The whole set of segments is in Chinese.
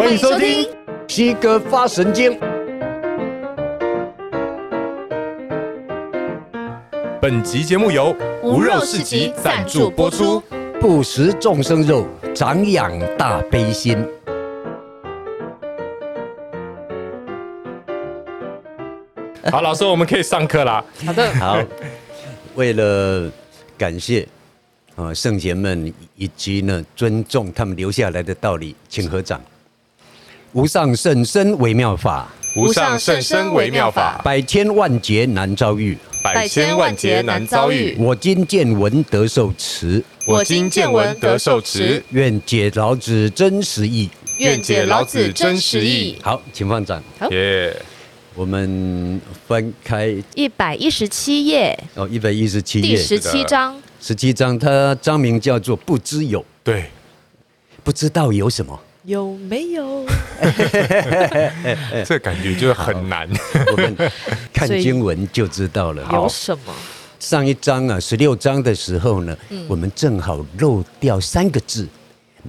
欢迎收听西哥发神经。本集节目由无肉市集赞助播出。不食众生肉，长养大悲心。好，老师，我们可以上课啦。好的，好。为了感谢啊圣贤们以及呢尊重他们留下来的道理，请合掌。无上甚深微妙法，无上甚深微妙法，百千万劫难遭遇，百千万劫难遭遇。我今见闻得受持，我今见闻得受持，愿解老子真实意，愿解老子真实意。好，请放掌。耶。我们翻开。一百一十七页。哦，一百一十七页。第十七章，十七章，它章名叫做不知有，对，不知道有什么，有没有？这感觉就是很难。我们看经文就知道了。有什么？上一章啊，十六章的时候呢，嗯、我们正好漏掉三个字，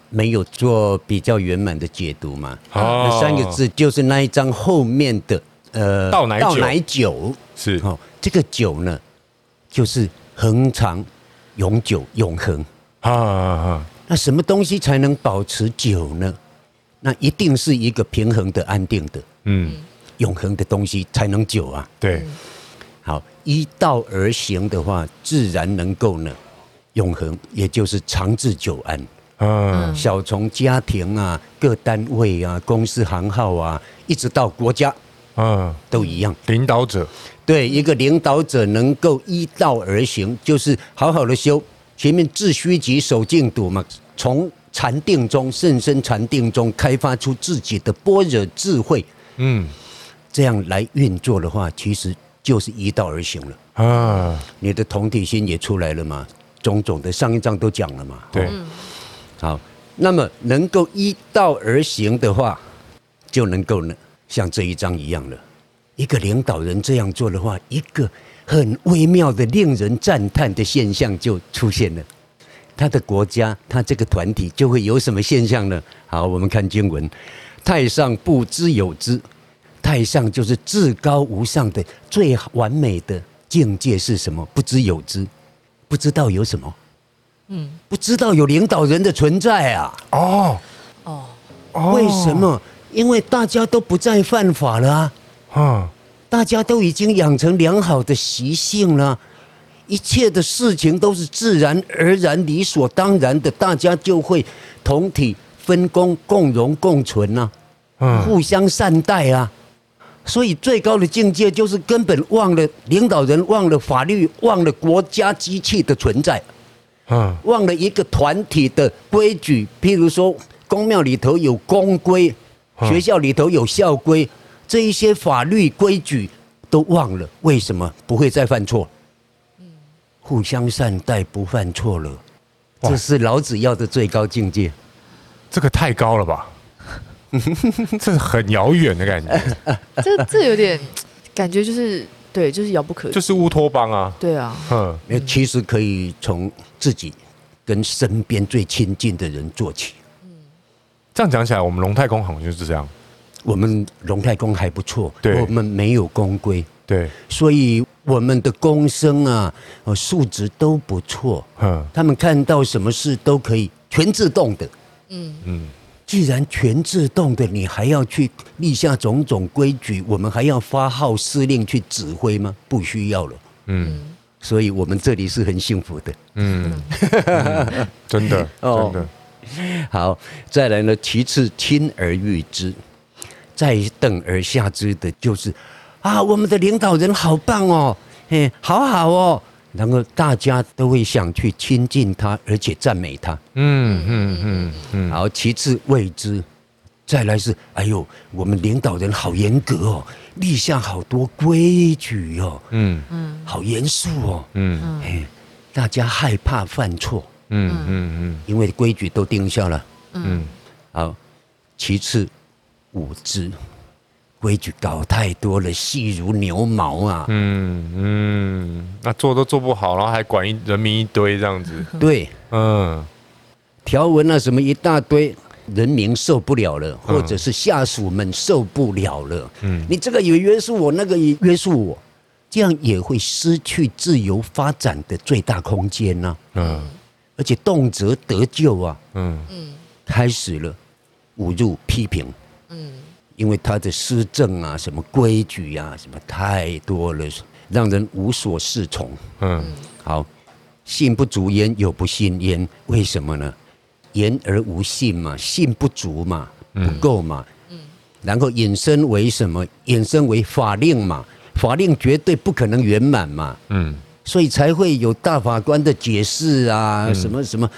没有做比较圆满的解读嘛。哦、那三个字就是那一章后面的。呃，倒奶酒，是哦，这个酒呢，就是恒长、永久、永恒啊啊！那什么东西才能保持久呢？那一定是一个平衡的、安定的，嗯，永恒的东西才能久啊。对，好，依道而行的话，自然能够呢，永恒，也就是长治久安。嗯，小从家庭啊、各单位啊、公司行号啊，一直到国家。嗯，都一样。领导者，对一个领导者能够依道而行，就是好好的修。前面致虚极，守静笃嘛，从禅定中、甚深禅定中开发出自己的般若智慧。嗯，这样来运作的话，其实就是依道而行了。啊，你的同体心也出来了嘛，种种的上一章都讲了嘛。对，好，那么能够依道而行的话，就能够呢。像这一章一样了，一个领导人这样做的话，一个很微妙的、令人赞叹的现象就出现了。他的国家，他这个团体就会有什么现象呢？好，我们看经文：太上不知有之。太上就是至高无上的、最完美的境界是什么？不知有之，不知道有什么？嗯，不知道有领导人的存在啊。哦，哦，为什么？因为大家都不再犯法了啊，啊，大家都已经养成良好的习性了，一切的事情都是自然而然、理所当然的，大家就会同体分工、共荣共存呐，嗯，互相善待啊。所以最高的境界就是根本忘了领导人，忘了法律，忘了国家机器的存在，嗯，忘了一个团体的规矩，譬如说公庙里头有公规。学校里头有校规，这一些法律规矩都忘了，为什么不会再犯错？互相善待，不犯错了，这是老子要的最高境界。这个太高了吧？这是很遥远的感觉。这这有点感觉，就是对，就是遥不可及，就是乌托邦啊。对啊，嗯，其实可以从自己跟身边最亲近的人做起。嗯这样讲起来，我们龙太公好像就是这样。我们龙太公还不错，对，我们没有公规，对，所以我们的工生啊，素质都不错。嗯，他们看到什么事都可以全自动的。嗯嗯，既然全自动的，你还要去立下种种规矩，我们还要发号施令去指挥吗？不需要了。嗯，所以我们这里是很幸福的。嗯，嗯 真的，真的。好，再来呢？其次，亲而誉之，再等而下之的，就是啊，我们的领导人好棒哦，嘿，好好哦，然后大家都会想去亲近他，而且赞美他。嗯嗯嗯嗯。好，其次未知，再来是，哎呦，我们领导人好严格哦，立下好多规矩哦，嗯嗯，好严肃哦，嗯，嘿，大家害怕犯错。嗯嗯嗯，因为规矩都定下了。嗯，好。其次，侮之，规矩搞太多了，细如牛毛啊。嗯嗯，那做都做不好，然后还管一人民一堆这样子。对，嗯，条文啊什么一大堆，人民受不了了，或者是下属们受不了了。嗯，你这个也约束我，那个也约束我，这样也会失去自由发展的最大空间呢。嗯，而且动辄得咎啊。嗯嗯，开始了侮辱批评。嗯，因为他的施政啊，什么规矩啊，什么太多了，让人无所适从。嗯，好，信不足焉，有不信焉，为什么呢？言而无信嘛，信不足嘛，不够嘛。嗯，然后引申为什么？引申为法令嘛，法令绝对不可能圆满嘛。嗯，所以才会有大法官的解释啊，什么什么，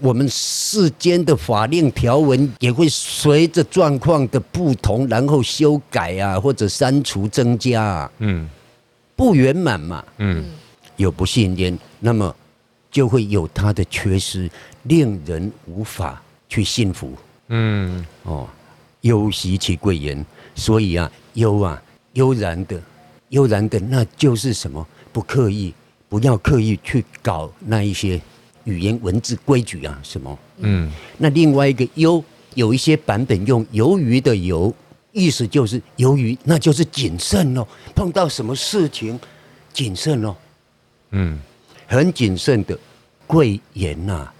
我们世间的法令条文也会随着状况的不同，然后修改啊，或者删除、增加啊。嗯，不圆满嘛。嗯，有不信焉，那么就会有它的缺失。令人无法去信服，嗯，哦，悠兮其贵言，所以啊，悠啊，悠然的，悠然的，那就是什么？不刻意，不要刻意去搞那一些语言文字规矩啊，什么？嗯，那另外一个悠，有一些版本用鱿鱼的鱿，意思就是鱿鱼，那就是谨慎哦，碰到什么事情谨慎哦，嗯，很谨慎的贵言呐、啊。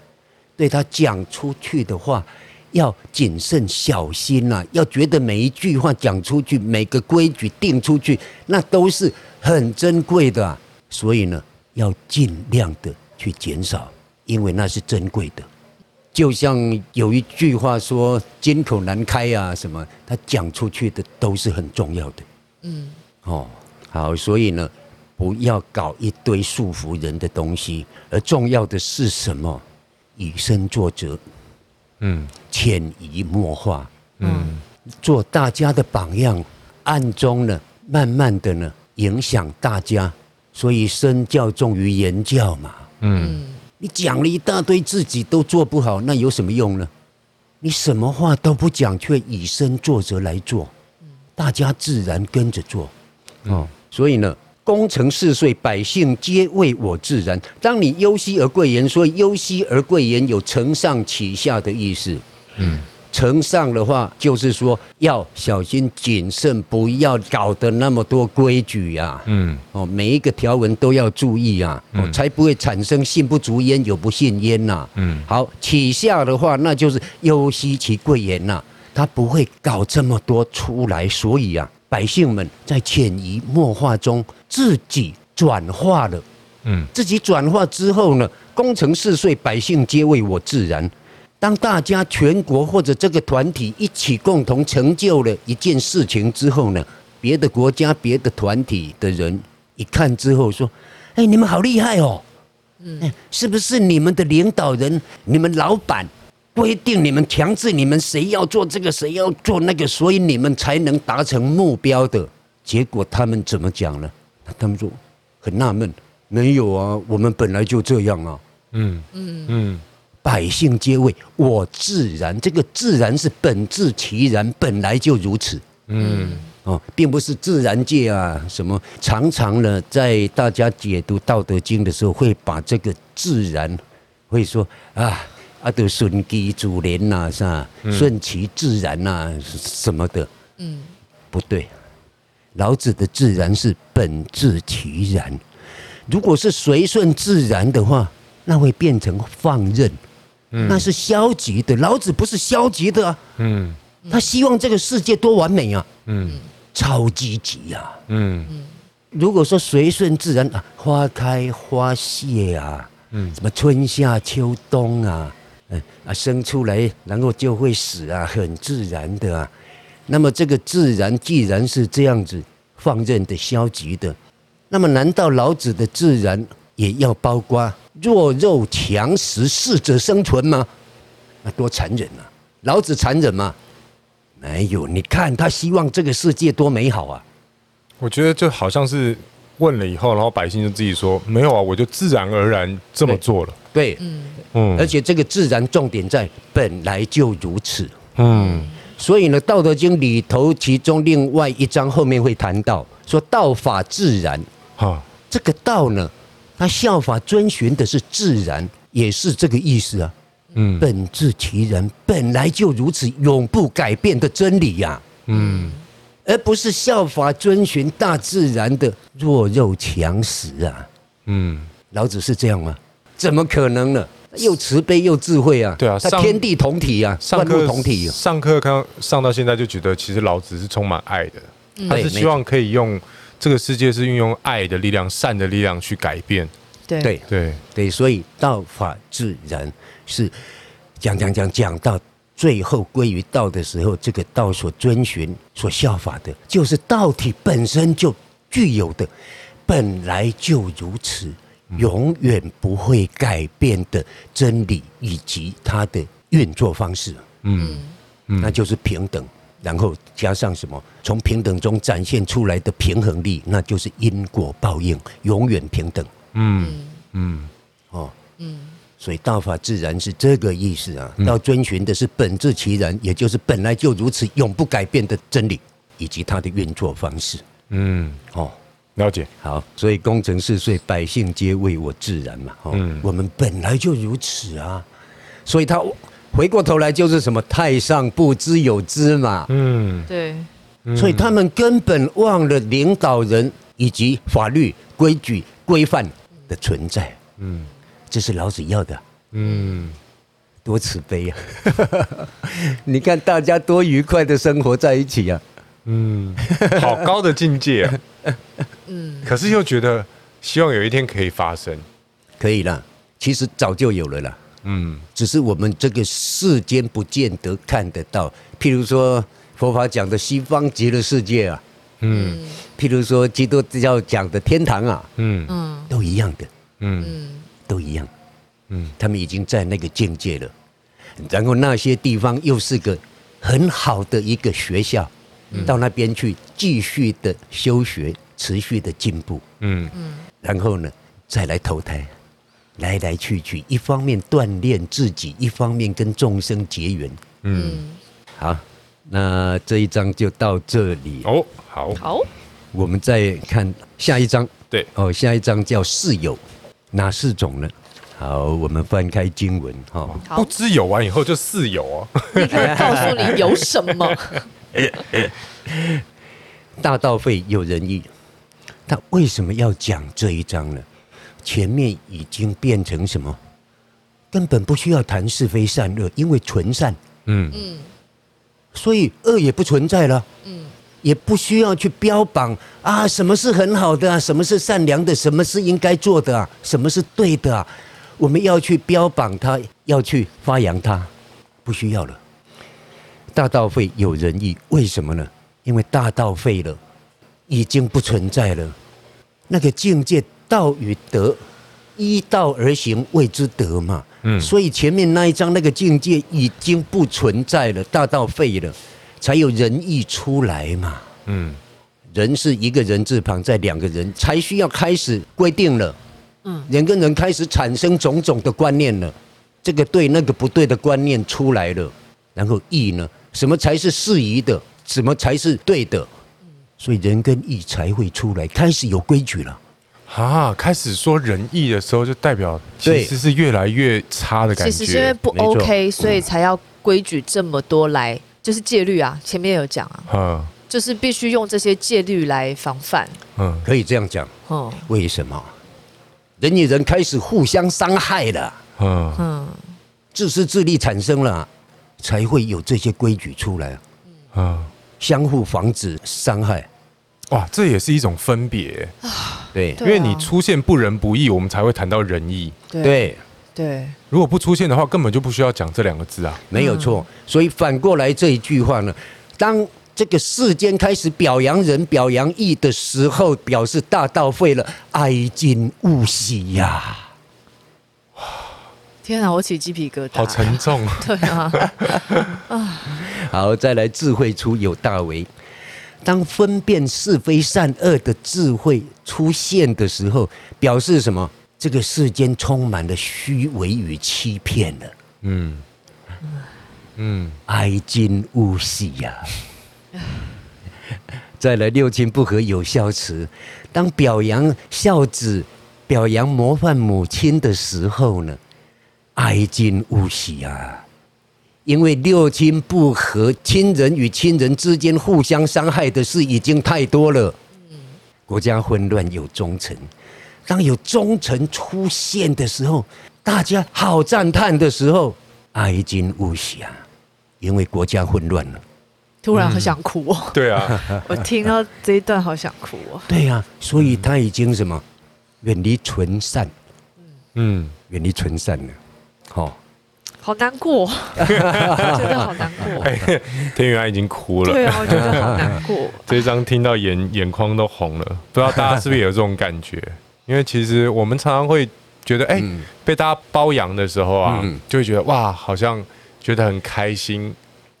对他讲出去的话，要谨慎小心呐、啊，要觉得每一句话讲出去，每个规矩定出去，那都是很珍贵的、啊。所以呢，要尽量的去减少，因为那是珍贵的。就像有一句话说“金口难开”啊，什么，他讲出去的都是很重要的。嗯，哦，好，所以呢，不要搞一堆束缚人的东西，而重要的是什么？以身作则，嗯，潜移默化，嗯，做大家的榜样，暗中呢，慢慢的呢，影响大家。所以身教重于言教嘛，嗯，你讲了一大堆，自己都做不好，那有什么用呢？你什么话都不讲，却以身作则来做，大家自然跟着做，哦，所以呢。功成事遂，百姓皆为我自然。当你忧兮而贵言，所以忧兮而贵言有承上启下的意思。嗯，承上的话就是说要小心谨慎，不要搞得那么多规矩呀。嗯，哦，每一个条文都要注意啊，哦，才不会产生信不足焉，有不信焉呐。嗯，好，起下的话，那就是忧惜其贵言呐，他不会搞这么多出来，所以啊。百姓们在潜移默化中自己转化了，嗯，自己转化之后呢，功成事遂，百姓皆为我自然。当大家全国或者这个团体一起共同成就了一件事情之后呢，别的国家、别的团体的人一看之后说：“哎，你们好厉害哦，嗯，是不是你们的领导人、你们老板？”规定你们强制你们谁要做这个谁要做那个，所以你们才能达成目标的。结果他们怎么讲呢？他们说很纳闷，没有啊，我们本来就这样啊。嗯嗯嗯，百姓皆畏我自然，这个自然是本自其然，本来就如此。嗯哦，并不是自然界啊什么，常常呢在大家解读《道德经》的时候，会把这个自然会说啊。啊，都顺其自然呐，是吧？顺其自然呐，什么的？嗯，不对。老子的自然是本自其然。如果是随顺自然的话，那会变成放任，那是消极的。老子不是消极的啊，嗯，他希望这个世界多完美啊，嗯，超积极呀，嗯，如果说随顺自然啊，花开花谢啊，嗯，什么春夏秋冬啊。嗯啊，生出来然后就会死啊，很自然的啊。那么这个自然既然是这样子放任的、消极的，那么难道老子的自然也要包括弱肉强食、适者生存吗？那多残忍啊！老子残忍吗？没有，你看他希望这个世界多美好啊！我觉得就好像是问了以后，然后百姓就自己说没有啊，我就自然而然这么做了。对，嗯，而且这个自然重点在本来就如此，嗯，所以呢，《道德经》里头其中另外一章后面会谈到说“道法自然”，哈，这个道呢，它效法遵循的是自然，也是这个意思啊，嗯，本质其然，本来就如此，永不改变的真理呀、啊。嗯，而不是效法遵循大自然的弱肉强食啊。嗯，老子是这样吗？怎么可能呢？又慈悲又智慧啊！对啊，他天地同体啊，万物同体。上课刚上到现在就觉得，其实老子是充满爱的，他是希望可以用这个世界是运用爱的力量、善的力量去改变。对。对。对。对，所以道法自然是讲讲讲讲到最后归于道的时候，这个道所遵循、所效法的，就是道体本身就具有的，本来就如此。永远不会改变的真理以及它的运作方式，嗯，那就是平等，然后加上什么？从平等中展现出来的平衡力，那就是因果报应，永远平等。嗯嗯哦嗯，所以道法自然是这个意思啊。要遵循的是本质其然，也就是本来就如此，永不改变的真理以及它的运作方式。嗯哦。了解，好，所以功成事遂，百姓皆为我自然嘛。嗯，我们本来就如此啊，所以他回过头来就是什么太上不知有之嘛。嗯，对，所以他们根本忘了领导人以及法律规矩规范的存在。嗯，这是老子要的。嗯，多慈悲啊！你看大家多愉快的生活在一起啊。嗯，好高的境界啊！嗯，可是又觉得希望有一天可以发生，可以了。其实早就有了啦。嗯，只是我们这个世间不见得看得到。譬如说佛法讲的西方极乐世界啊，嗯，譬如说基督教讲的天堂啊，嗯。嗯，都一样的，嗯，都一样，嗯，他们已经在那个境界了。然后那些地方又是个很好的一个学校。到那边去继续的修学，持续的进步，嗯嗯，然后呢，再来投胎，来来去去，一方面锻炼自己，一方面跟众生结缘，嗯，好，那这一章就到这里。哦，好，好，我们再看下一章，对，哦，下一章叫四友，哪四种呢？好，我们翻开经文哈，不知有完以后就四有哦，立刻告诉你有什么。大道废有仁义，他为什么要讲这一章呢？前面已经变成什么？根本不需要谈是非善恶，因为纯善。嗯嗯，所以恶也不存在了。嗯，也不需要去标榜啊，什么是很好的啊，什么是善良的，什么是应该做的啊，什么是对的啊？我们要去标榜它，要去发扬它，不需要了。大道废有仁义，为什么呢？因为大道废了，已经不存在了。那个境界，道与德，依道而行谓之德嘛。嗯，所以前面那一章那个境界已经不存在了，大道废了，才有仁义出来嘛。嗯，人是一个人字旁，在两个人，才需要开始规定了。嗯，人跟人开始产生种种的观念了，这个对那个不对的观念出来了，然后义呢？什么才是适宜的？什么才是对的？所以人跟义才会出来，开始有规矩了。啊，开始说仁义的时候，就代表其实是越来越差的感觉。其实是因为不 OK，所以才要规矩这么多来，就是戒律啊。前面有讲啊，嗯，就是必须用这些戒律来防范。嗯，可以这样讲。哦，为什么人与人开始互相伤害了？嗯嗯，自私自利产生了。才会有这些规矩出来，嗯，相互防止伤害，哇，这也是一种分别啊，对，因为你出现不仁不义，我们才会谈到仁义，对。对，如果不出现的话，根本就不需要讲这两个字啊，没有错。所以反过来这一句话呢，当这个世间开始表扬仁、表扬义的时候，表示大道废了，哀今勿喜呀。天啊，我起鸡皮疙瘩，好沉重啊！对啊，啊，好，再来智慧出有大为。当分辨是非善恶的智慧出现的时候，表示什么？这个世间充满了虚伪与欺骗了。嗯嗯，哀今勿喜呀。再来六亲不和有孝慈。当表扬孝子、表扬模范母亲的时候呢？哀今勿喜啊！因为六亲不和，亲人与亲人之间互相伤害的事已经太多了。国家混乱有忠臣，当有忠臣出现的时候，大家好赞叹的时候，哀今勿喜啊！因为国家混乱了。突然好想哭哦！对啊，我听到这一段好想哭哦。对呀，所以他已经什么远离纯善，嗯，远离纯善了，好，好难过，真的好难过。天宇安已经哭了，对啊，我觉得好难过。这一张听到眼眼眶都红了，不知道大家是不是有这种感觉？因为其实我们常常会觉得，哎，被大家包养的时候啊，就会觉得哇，好像觉得很开心。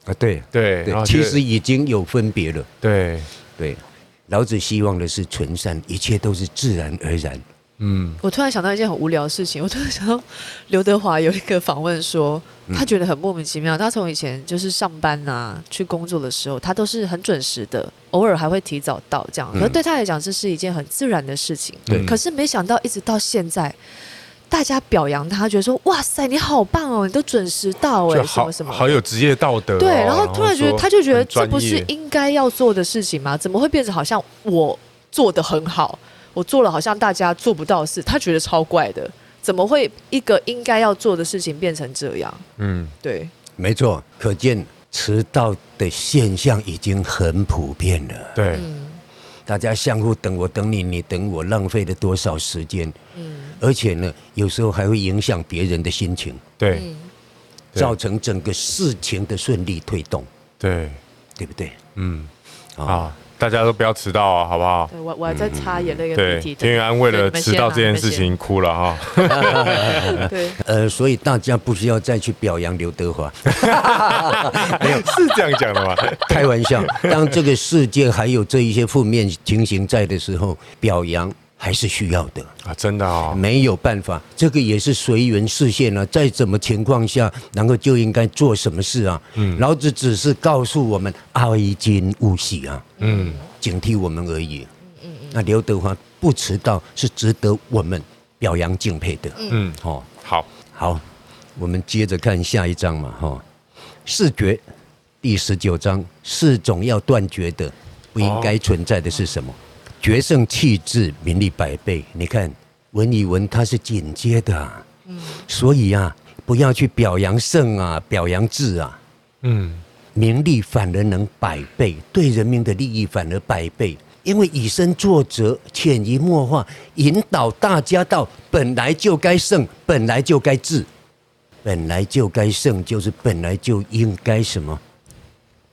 啊，对对，对其实已经有分别了。对对，老子希望的是纯善，一切都是自然而然。嗯，我突然想到一件很无聊的事情，我突然想到刘德华有一个访问说，他觉得很莫名其妙。他从以前就是上班啊，去工作的时候，他都是很准时的，偶尔还会提早到这样。可对他来讲，这是一件很自然的事情。对，可是没想到一直到现在。大家表扬他，觉得说：“哇塞，你好棒哦，你都准时到哎，什么什么，好有职业道德。”对，然后突然觉得，他就觉得这不是应该要做的事情吗？怎么会变成好像我做的很好，我做了好像大家做不到的事？他觉得超怪的，怎么会一个应该要做的事情变成这样？嗯，对，没错，可见迟到的现象已经很普遍了。对，大家相互等我等你，你等我，浪费了多少时间？嗯。而且呢，有时候还会影响别人的心情，对，造成整个事情的顺利推动，对，对不对？嗯，好，大家都不要迟到啊，好不好？我我还在擦眼泪跟鼻涕。天宇安为了迟到这件事情哭了哈。对，呃，所以大家不需要再去表扬刘德华，没有是这样讲的吗？开玩笑，当这个世界还有这一些负面情形在的时候，表扬。还是需要的啊，真的啊，没有办法，这个也是随缘视线了。在什么情况下，然后就应该做什么事啊？嗯，老子只是告诉我们哀今勿喜啊，嗯，警惕我们而已。嗯嗯，那刘德华不迟到是值得我们表扬敬佩的。嗯，好，好，好，我们接着看下一章嘛，哈，视觉第十九章，四种要断绝的，不应该存在的是什么？决胜气质，名利百倍。你看文言文它是紧接的，啊，嗯，所以啊，不要去表扬胜啊，表扬智啊，嗯，名利反而能百倍，对人民的利益反而百倍，因为以身作则，潜移默化，引导大家到本来就该胜，本来就该治，本来就该胜，就是本来就应该什么？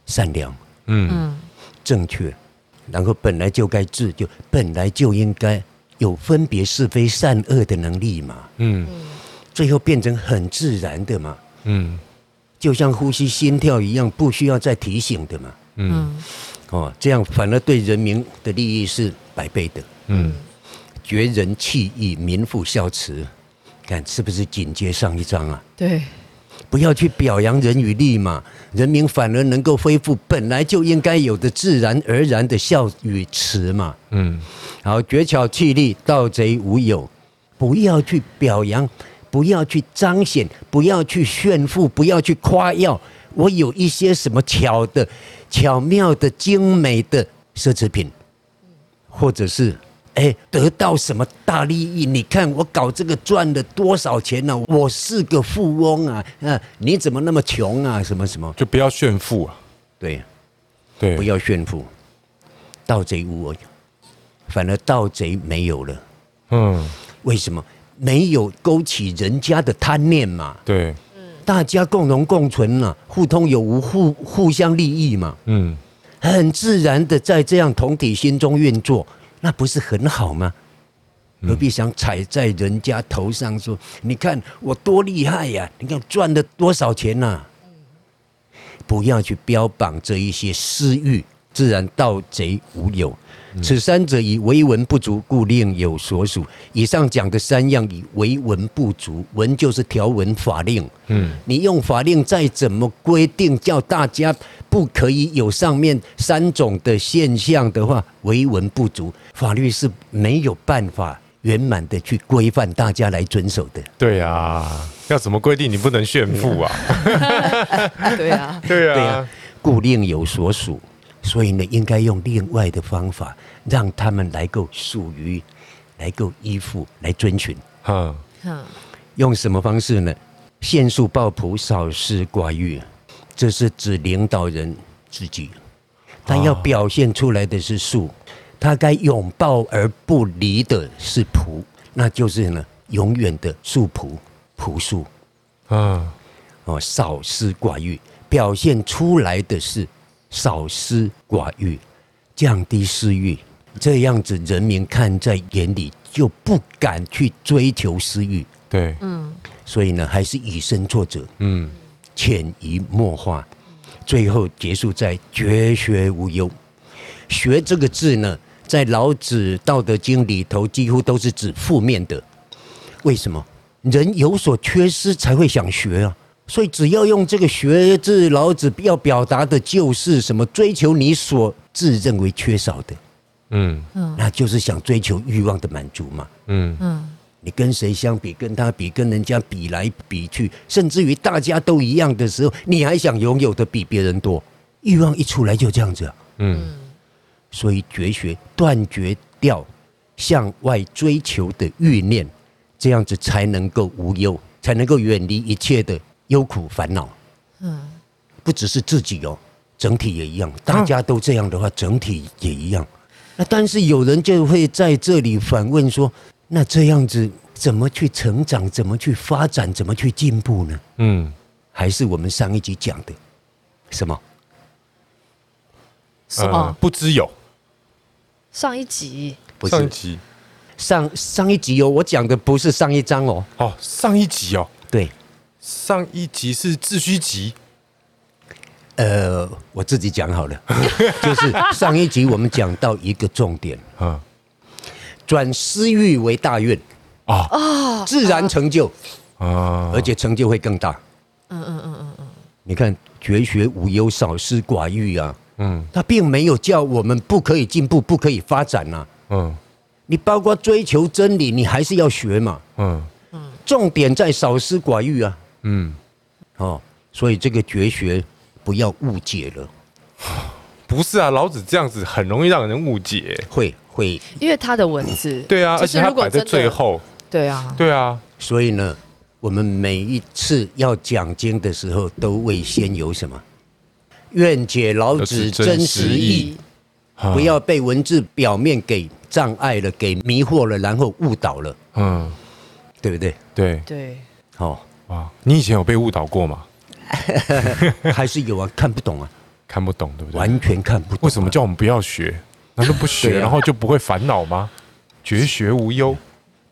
善良，嗯，正确。然后本来就该治，就本来就应该有分别是非善恶的能力嘛。嗯，最后变成很自然的嘛。嗯，就像呼吸、心跳一样，不需要再提醒的嘛。嗯，哦，这样反而对人民的利益是百倍的。嗯，绝人弃义，民复孝慈，看是不是紧接上一章啊？对。不要去表扬人与义嘛，人民反而能够恢复本来就应该有的自然而然的孝与慈嘛。嗯，好，绝巧弃利，盗贼无有。不要去表扬，不要去彰显，不要去炫富，不要去夸耀。我有一些什么巧的、巧妙的、精美的奢侈品，或者是。哎，得到什么大利益？你看我搞这个赚了多少钱呢？啊？我是个富翁啊！啊，你怎么那么穷啊？什么什么？就不要炫富啊！对，对，不要炫富。盗贼无有，反而盗贼没有了。嗯，为什么？没有勾起人家的贪念嘛。对，大家共荣共存嘛，互通有无，互互相利益嘛。嗯，很自然的在这样同体心中运作。那不是很好吗？何必想踩在人家头上说？你看我多厉害呀！你看赚了多少钱呐？不要去标榜这一些私欲，自然盗贼无有。此三者以为文不足，故另有所属。以上讲的三样，以为文不足，文就是条文法令。嗯，你用法令再怎么规定，叫大家不可以有上面三种的现象的话，为文不足，法律是没有办法圆满的去规范大家来遵守的。对啊，要怎么规定？你不能炫富啊！对啊，对啊，对啊，故另有所属，所以呢，应该用另外的方法，让他们来够属于，来够依附，来遵循。嗯嗯，用什么方式呢？限速抱朴，少私寡欲，这是指领导人自己，他要表现出来的是术，他该拥抱而不离的是朴，那就是呢，永远的素朴朴素。啊，哦，少私寡欲，表现出来的是少私寡欲，降低私欲，这样子人民看在眼里，就不敢去追求私欲。对，嗯，所以呢，还是以身作则，嗯，潜移默化，最后结束在绝学无忧。学这个字呢，在老子《道德经》里头几乎都是指负面的。为什么？人有所缺失才会想学啊。所以只要用这个“学”字，老子要表达的就是什么？追求你所自认为缺少的，嗯嗯那就是想追求欲望的满足嘛。嗯嗯，你跟谁相比？跟他比，跟人家比来比去，甚至于大家都一样的时候，你还想拥有的比别人多？欲望一出来就这样子啊。嗯所以绝学断绝掉向外追求的欲念，这样子才能够无忧，才能够远离一切的忧苦烦恼。嗯，不只是自己哦，整体也一样。大家都这样的话，整体也一样。那但是有人就会在这里反问说：那这样子怎么去成长？怎么去发展？怎么去进步呢？嗯，还是我们上一集讲的什么？什么？呃不知有。上一集不是上一集上上一集哦，我讲的不是上一章哦。哦，上一集哦，对，上一集是自虚集。呃，我自己讲好了，就是上一集我们讲到一个重点，啊。转私欲为大愿。啊。自然成就，啊，而且成就会更大。嗯嗯嗯嗯嗯，你看绝学无忧，少私寡欲啊，嗯。他并没有叫我们不可以进步、不可以发展呐、啊。嗯。你包括追求真理，你还是要学嘛。嗯。重点在少私寡欲啊，嗯，哦，所以这个绝学不要误解了，不是啊，老子这样子很容易让人误解。会会，因为他的文字，对啊，而且他摆在最后。对啊，对啊，所以呢，我们每一次要讲经的时候，都会先有什么？愿解老子真实意，不要被文字表面给障碍了，给迷惑了，然后误导了，嗯，对不对？对，对，哦，哇，你以前有被误导过吗？还是有啊，看不懂啊，看不懂，对不对？完全看不懂啊、为什么叫我们不要学？难道不学，啊然后就不会烦恼吗？绝学无忧。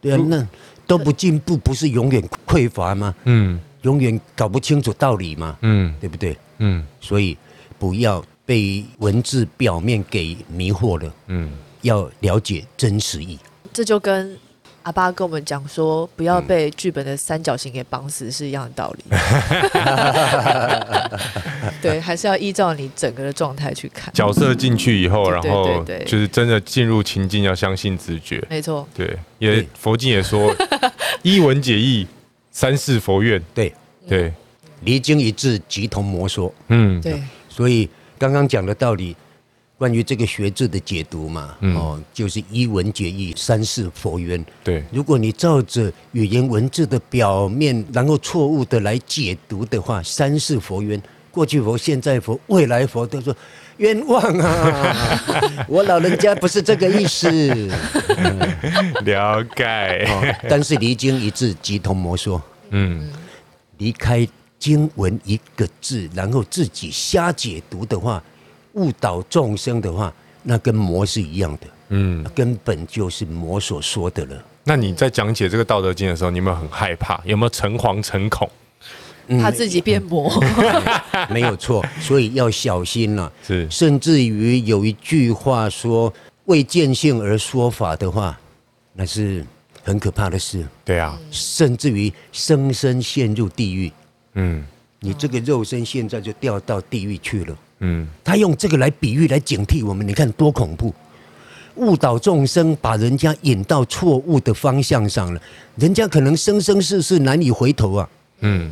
对啊，那都不进步，不是永远匮乏吗？嗯永远搞不清楚道理吗？嗯对不对？嗯所以不要被文字表面给迷惑了，嗯，要了解真实意。这就跟阿爸跟我们讲说，不要被剧本的三角形给绑死是一样的道理。对，还是要依照你整个的状态去看。角色进去以后，然后就是真的进入情境，要相信直觉。没错，对，也对佛经也说，一文解义，三世佛愿。对，对，离经一致，即同魔说。嗯，对，所以刚刚讲的道理，关于这个学字的解读嘛，嗯哦，就是一文解义，三世佛愿。对，如果你照着语言文字的表面，然后错误的来解读的话，三世佛愿，过去佛、现在佛、未来佛都说冤枉啊！我老人家不是这个意思。了解。哦，但是离经一致，即同魔说。嗯离开经文一个字，然后自己瞎解读的话，误导众生的话，那跟魔是一样的，嗯，根本就是魔所说的了。那你在讲解这个《道德经》的时候，你有没有很害怕？有没有诚惶诚恐？他自己变魔。没有错，所以要小心了、是，甚至于有一句话说“为见性而说法”的话，那是很可怕的事，对啊，甚至于生生陷入地狱。嗯你这个肉身现在就掉到地狱去了。嗯，他用这个来比喻、来警惕我们，你看多恐怖！误导众生，把人家引到错误的方向上了，人家可能生生世世难以回头啊。嗯，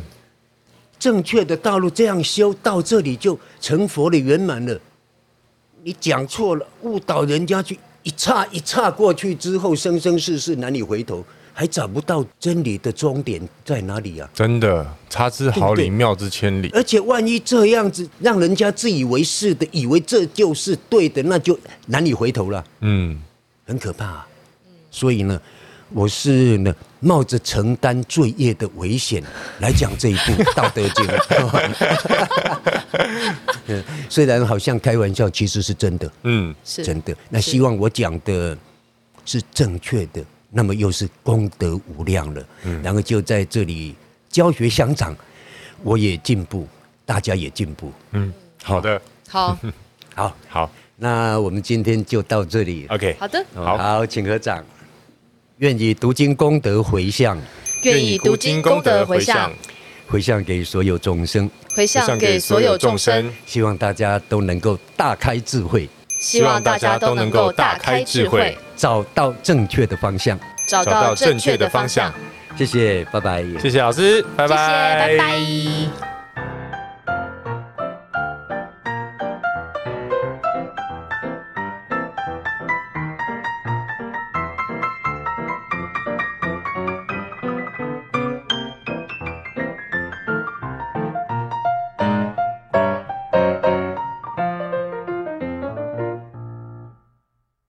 正确的道路这样修到这里就成佛的圆满了。你讲错了，误导人家去一岔一岔过去之后，生生世世难以回头。还找不到真理的终点在哪里啊？真的，差之毫厘，谬之千里。而且万一这样子让人家自以为是的，以为这就是对的，那就难以回头了。嗯，很可怕啊。所以呢，我是呢冒着承担罪业的危险来讲这一部 《道德经》。虽然好像开玩笑，其实是真的。嗯，是真的。那希望我讲的是正确的。那么又是功德无量了，嗯，然后就在这里教学相长，我也进步，大家也进步，嗯，好。的，好，好，好，那我们今天就到这里，OK，好的，好，好，请合掌，愿以读经功德回向，愿以读经功德回向，回向给所有众生，回向给所有众生，希望大家都能够大开智慧。希望大家都能够大开智慧，找到正确的方向，找到正确的方向。谢谢，拜拜。谢谢老师，拜拜，拜拜。